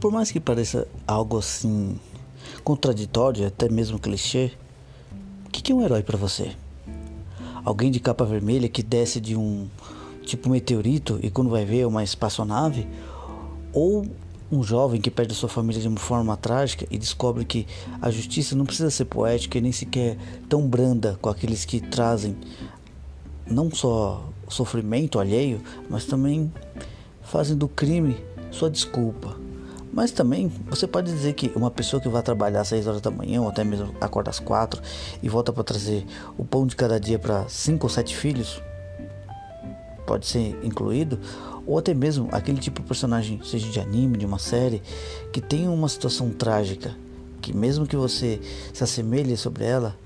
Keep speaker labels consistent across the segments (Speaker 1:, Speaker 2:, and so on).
Speaker 1: Por mais que pareça algo assim contraditório, até mesmo clichê, o que é um herói para você? Alguém de capa vermelha que desce de um tipo meteorito e quando vai ver é uma espaçonave? Ou um jovem que perde sua família de uma forma trágica e descobre que a justiça não precisa ser poética e nem sequer tão branda com aqueles que trazem não só sofrimento alheio, mas também fazem do crime sua desculpa. Mas também você pode dizer que uma pessoa que vai trabalhar às 6 horas da manhã ou até mesmo acorda às 4 e volta para trazer o pão de cada dia para 5 ou 7 filhos pode ser incluído, ou até mesmo aquele tipo de personagem, seja de anime, de uma série, que tem uma situação trágica, que mesmo que você se assemelhe sobre ela,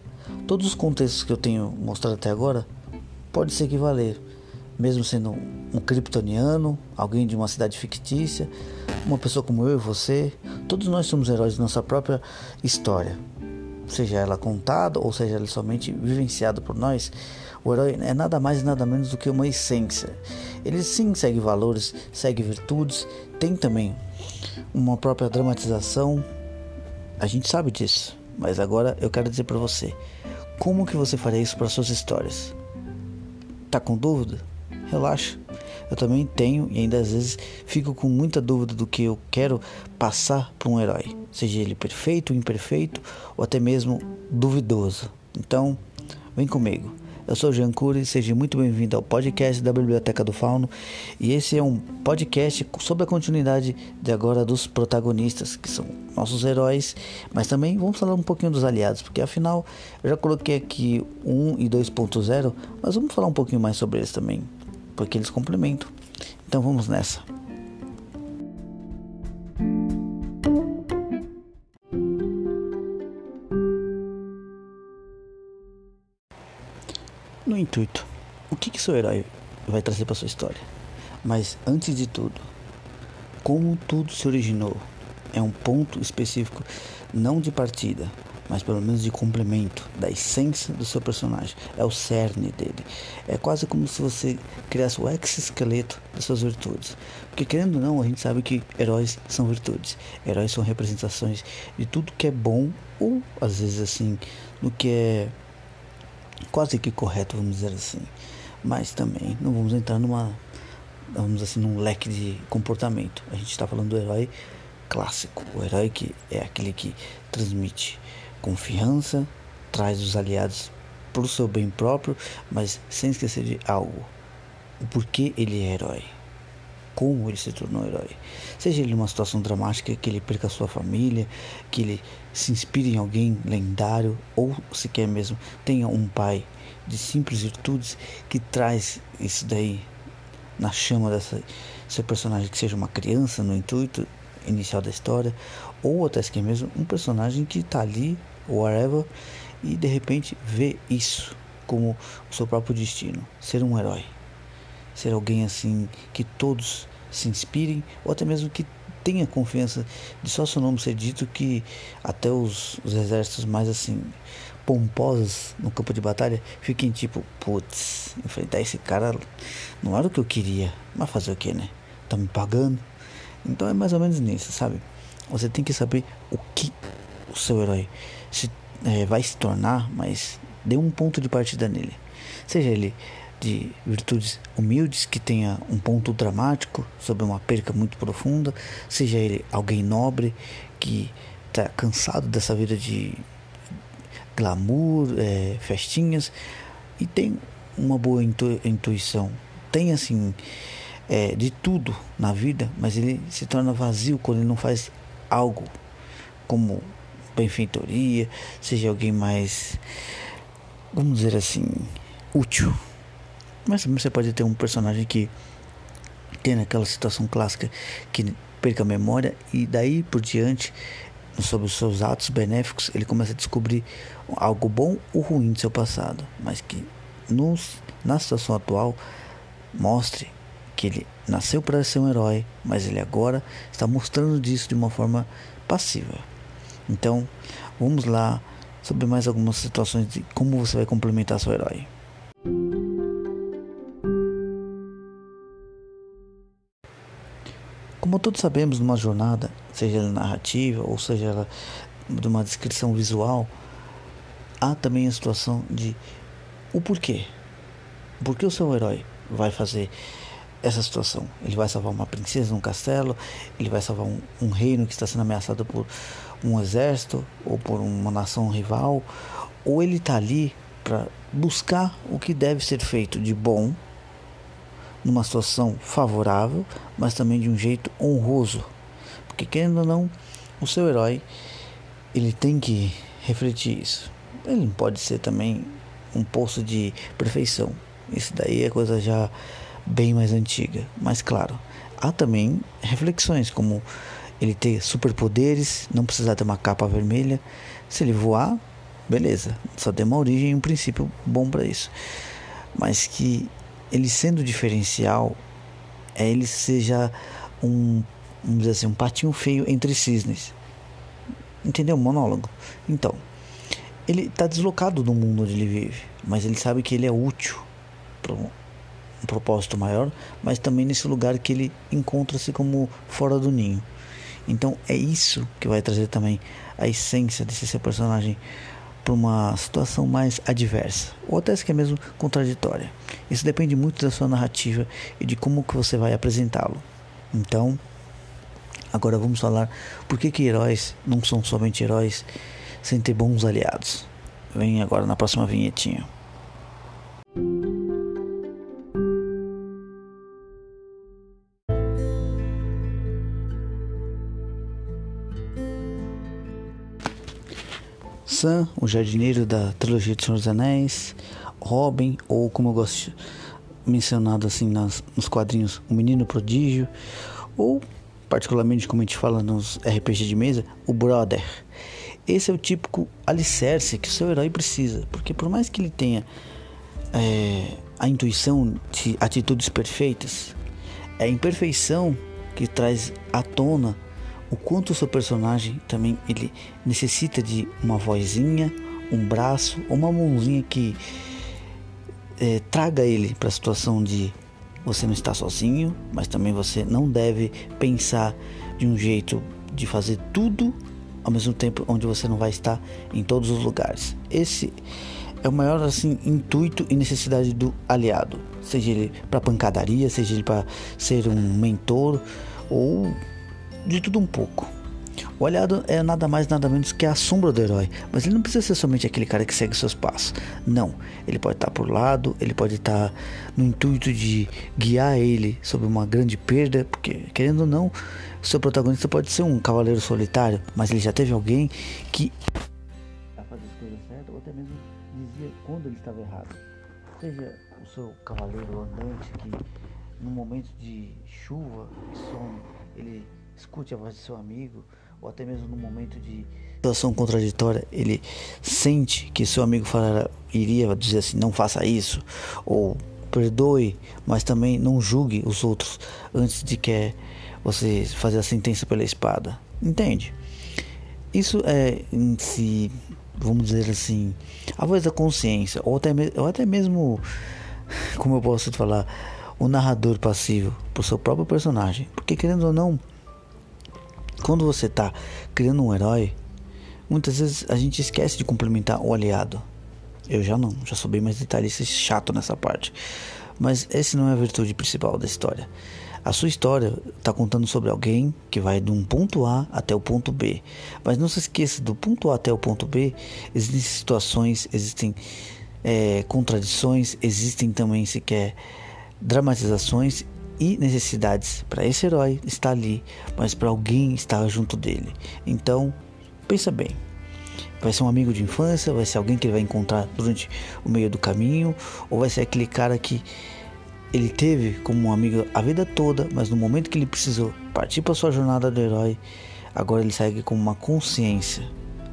Speaker 1: todos os contextos que eu tenho mostrado até agora pode se equivaler, mesmo sendo um kryptoniano, alguém de uma cidade fictícia, uma pessoa como eu e você, todos nós somos heróis de nossa própria história, seja ela contada ou seja ela somente vivenciada por nós. O herói é nada mais e nada menos do que uma essência. Ele sim segue valores, segue virtudes, tem também uma própria dramatização. A gente sabe disso, mas agora eu quero dizer para você, como que você faria isso para suas histórias? Tá com dúvida? Relaxa. Eu também tenho e ainda às vezes fico com muita dúvida do que eu quero passar para um herói, seja ele perfeito, imperfeito ou até mesmo duvidoso. Então, vem comigo. Eu sou Jean Cury, seja muito bem-vindo ao podcast da Biblioteca do Fauno e esse é um podcast sobre a continuidade de agora dos protagonistas, que são nossos heróis, mas também vamos falar um pouquinho dos aliados, porque afinal eu já coloquei aqui 1 e 2.0, mas vamos falar um pouquinho mais sobre eles também, porque eles complementam. Então vamos nessa. no intuito. O que, que seu herói vai trazer para sua história? Mas antes de tudo, como tudo se originou é um ponto específico, não de partida, mas pelo menos de complemento da essência do seu personagem. É o cerne dele. É quase como se você criasse o exoesqueleto das suas virtudes. Porque querendo ou não, a gente sabe que heróis são virtudes. Heróis são representações de tudo que é bom ou às vezes assim, no que é quase que correto, vamos dizer assim. Mas também não vamos entrar numa, vamos assim, num leque de comportamento. A gente está falando do herói clássico, o herói que é aquele que transmite confiança, traz os aliados para o seu bem próprio, mas sem esquecer de algo. O porquê ele é herói como ele se tornou herói. Seja ele numa situação dramática, que ele perca sua família, que ele se inspire em alguém lendário, ou sequer mesmo tenha um pai de simples virtudes que traz isso daí na chama dessa seu personagem que seja uma criança no intuito inicial da história, ou até sequer mesmo um personagem que está ali, whatever, e de repente vê isso como o seu próprio destino, ser um herói ser alguém assim que todos se inspirem ou até mesmo que tenha confiança de só seu nome ser dito que até os, os exércitos mais assim pomposos no campo de batalha fiquem tipo, putz, enfrentar esse cara não era o que eu queria, mas fazer o que, né? Tá me pagando. Então é mais ou menos nisso, sabe? Você tem que saber o que o seu herói se, é, vai se tornar, mas dê um ponto de partida nele. Seja ele de virtudes humildes que tenha um ponto dramático sobre uma perca muito profunda, seja ele alguém nobre que está cansado dessa vida de glamour, é, festinhas e tem uma boa intu intuição, tem assim é, de tudo na vida, mas ele se torna vazio quando ele não faz algo como benfeitoria, seja alguém mais, vamos dizer assim, útil. Mas você pode ter um personagem que tem aquela situação clássica que perca a memória e daí por diante, sobre os seus atos benéficos, ele começa a descobrir algo bom ou ruim do seu passado, mas que nos, na situação atual mostre que ele nasceu para ser um herói, mas ele agora está mostrando disso de uma forma passiva. Então, vamos lá sobre mais algumas situações de como você vai complementar seu herói. Como todos sabemos, numa jornada, seja ela narrativa ou seja ela de uma descrição visual, há também a situação de o porquê. Por que o seu herói vai fazer essa situação? Ele vai salvar uma princesa num castelo, ele vai salvar um, um reino que está sendo ameaçado por um exército ou por uma nação rival, ou ele está ali para buscar o que deve ser feito de bom numa situação favorável, mas também de um jeito honroso. Porque querendo ou não, o seu herói ele tem que refletir isso. Ele não pode ser também um poço de perfeição. Isso daí é coisa já bem mais antiga. Mas claro, há também reflexões como ele ter superpoderes, não precisar ter uma capa vermelha. Se ele voar, beleza. Só tem uma origem e um princípio bom para isso. Mas que ele sendo diferencial, é ele seja um, vamos dizer assim, um patinho feio entre cisnes. Entendeu? Monólogo. Então, ele está deslocado do mundo onde ele vive, mas ele sabe que ele é útil para um, propósito maior, mas também nesse lugar que ele encontra-se como fora do ninho. Então é isso que vai trazer também a essência desse seu personagem para uma situação mais adversa, ou até se é mesmo contraditória. Isso depende muito da sua narrativa e de como que você vai apresentá-lo. Então, agora vamos falar por que, que heróis não são somente heróis sem ter bons aliados. Vem agora na próxima vinhetinha. Sam, o jardineiro da trilogia de Senhor dos Anéis, Robin, ou como eu gosto mencionado assim nas, nos quadrinhos, o Menino Prodígio, ou particularmente como a gente fala nos RPG de mesa, o Brother. Esse é o típico alicerce que o seu herói precisa, porque por mais que ele tenha é, a intuição de atitudes perfeitas, é a imperfeição que traz à tona o quanto o seu personagem também ele necessita de uma vozinha, um braço, uma mãozinha que é, traga ele para a situação de você não está sozinho, mas também você não deve pensar de um jeito de fazer tudo ao mesmo tempo onde você não vai estar em todos os lugares. Esse é o maior assim intuito e necessidade do aliado, seja ele para pancadaria, seja ele para ser um mentor ou de tudo um pouco. O aliado é nada mais nada menos que a sombra do herói, mas ele não precisa ser somente aquele cara que segue seus passos. Não, ele pode estar por lado, ele pode estar no intuito de guiar ele sobre uma grande perda, porque querendo ou não, seu protagonista pode ser um cavaleiro solitário, mas ele já teve alguém que a fazer as coisas certas ou até mesmo dizia quando ele estava errado. Seja o seu cavaleiro andante que no momento de chuva e sono ele escute a voz de seu amigo, ou até mesmo no momento de situação contraditória, ele sente que seu amigo falará, iria dizer assim: não faça isso, ou perdoe, mas também não julgue os outros antes de que você fazer a sentença pela espada. Entende? Isso é em si, vamos dizer assim, a voz da consciência, ou até, ou até mesmo, como eu posso falar, o narrador passivo para o seu próprio personagem. Porque querendo ou não, quando você está criando um herói, muitas vezes a gente esquece de complementar o aliado. Eu já não, já sou bem mais detalhista e chato nessa parte. Mas essa não é a virtude principal da história. A sua história está contando sobre alguém que vai de um ponto A até o ponto B. Mas não se esqueça, do ponto A até o ponto B, existem situações, existem é, contradições, existem também sequer dramatizações e necessidades para esse herói estar ali, mas para alguém estar junto dele. Então, pensa bem. Vai ser um amigo de infância, vai ser alguém que ele vai encontrar durante o meio do caminho, ou vai ser aquele cara que ele teve como um amigo a vida toda, mas no momento que ele precisou partir para sua jornada do herói, agora ele segue com uma consciência,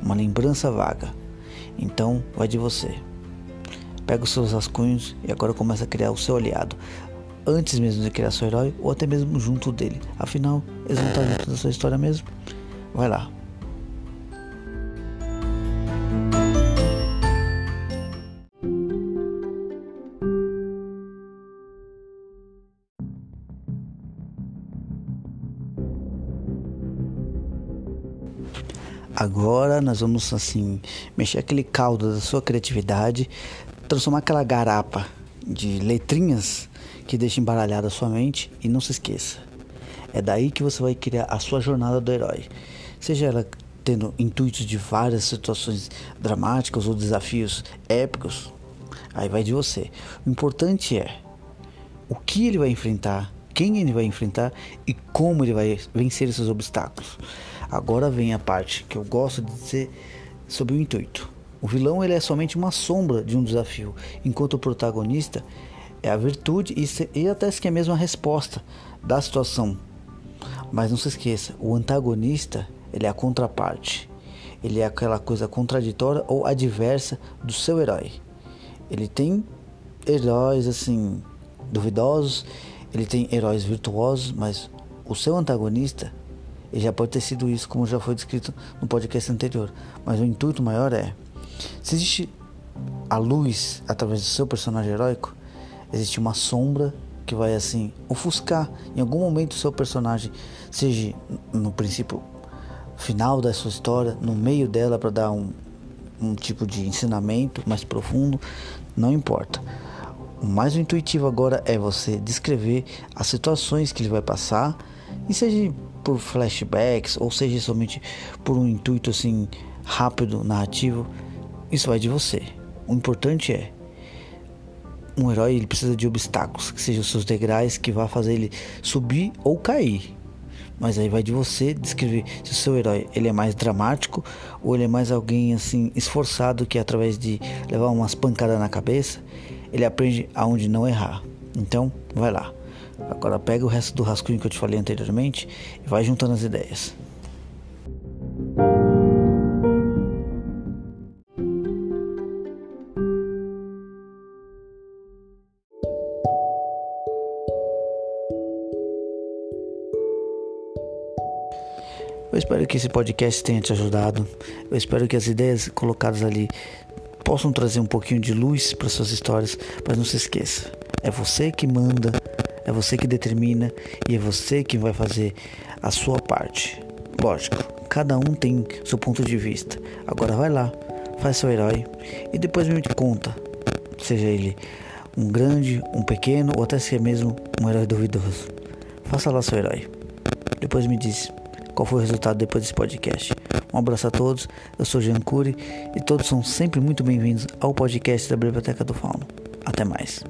Speaker 1: uma lembrança vaga. Então, vai de você. Pega os seus rascunhos e agora começa a criar o seu aliado antes mesmo de criar seu herói ou até mesmo junto dele. Afinal, eles vão estar é. junto da sua história mesmo. Vai lá. Agora nós vamos assim mexer aquele caldo da sua criatividade, transformar aquela garapa de letrinhas que deixa embaralhada sua mente e não se esqueça. É daí que você vai criar a sua jornada do herói. Seja ela tendo intuitos de várias situações dramáticas ou desafios épicos, aí vai de você. O importante é o que ele vai enfrentar, quem ele vai enfrentar e como ele vai vencer esses obstáculos. Agora vem a parte que eu gosto de dizer sobre o intuito. O vilão ele é somente uma sombra de um desafio, enquanto o protagonista é a virtude e, até que é mesmo a resposta da situação. Mas não se esqueça, o antagonista ele é a contraparte. Ele é aquela coisa contraditória ou adversa do seu herói. Ele tem heróis assim duvidosos, ele tem heróis virtuosos, mas o seu antagonista ele já pode ter sido isso, como já foi descrito no podcast anterior. Mas o intuito maior é: se existe a luz através do seu personagem heróico, existe uma sombra que vai assim ofuscar em algum momento o seu personagem, seja no princípio final da sua história, no meio dela para dar um, um tipo de ensinamento mais profundo, não importa. O mais intuitivo agora é você descrever as situações que ele vai passar, e seja por flashbacks ou seja somente por um intuito assim rápido, narrativo, isso vai de você. O importante é um herói ele precisa de obstáculos, que sejam seus degraus que vá fazer ele subir ou cair. Mas aí vai de você descrever se o seu herói ele é mais dramático ou ele é mais alguém assim esforçado que através de levar umas pancadas na cabeça, ele aprende aonde não errar. Então, vai lá. Agora pega o resto do rascunho que eu te falei anteriormente e vai juntando as ideias. Que esse podcast tenha te ajudado. Eu espero que as ideias colocadas ali possam trazer um pouquinho de luz para suas histórias, mas não se esqueça, é você que manda, é você que determina e é você que vai fazer a sua parte. Lógico, cada um tem seu ponto de vista. Agora vai lá, faz seu herói e depois me conta, seja ele um grande, um pequeno ou até se é mesmo um herói duvidoso. Faça lá seu herói. Depois me diz qual foi o resultado depois desse podcast. Um abraço a todos, eu sou Jean Cury e todos são sempre muito bem-vindos ao podcast da Biblioteca do Fauno. Até mais.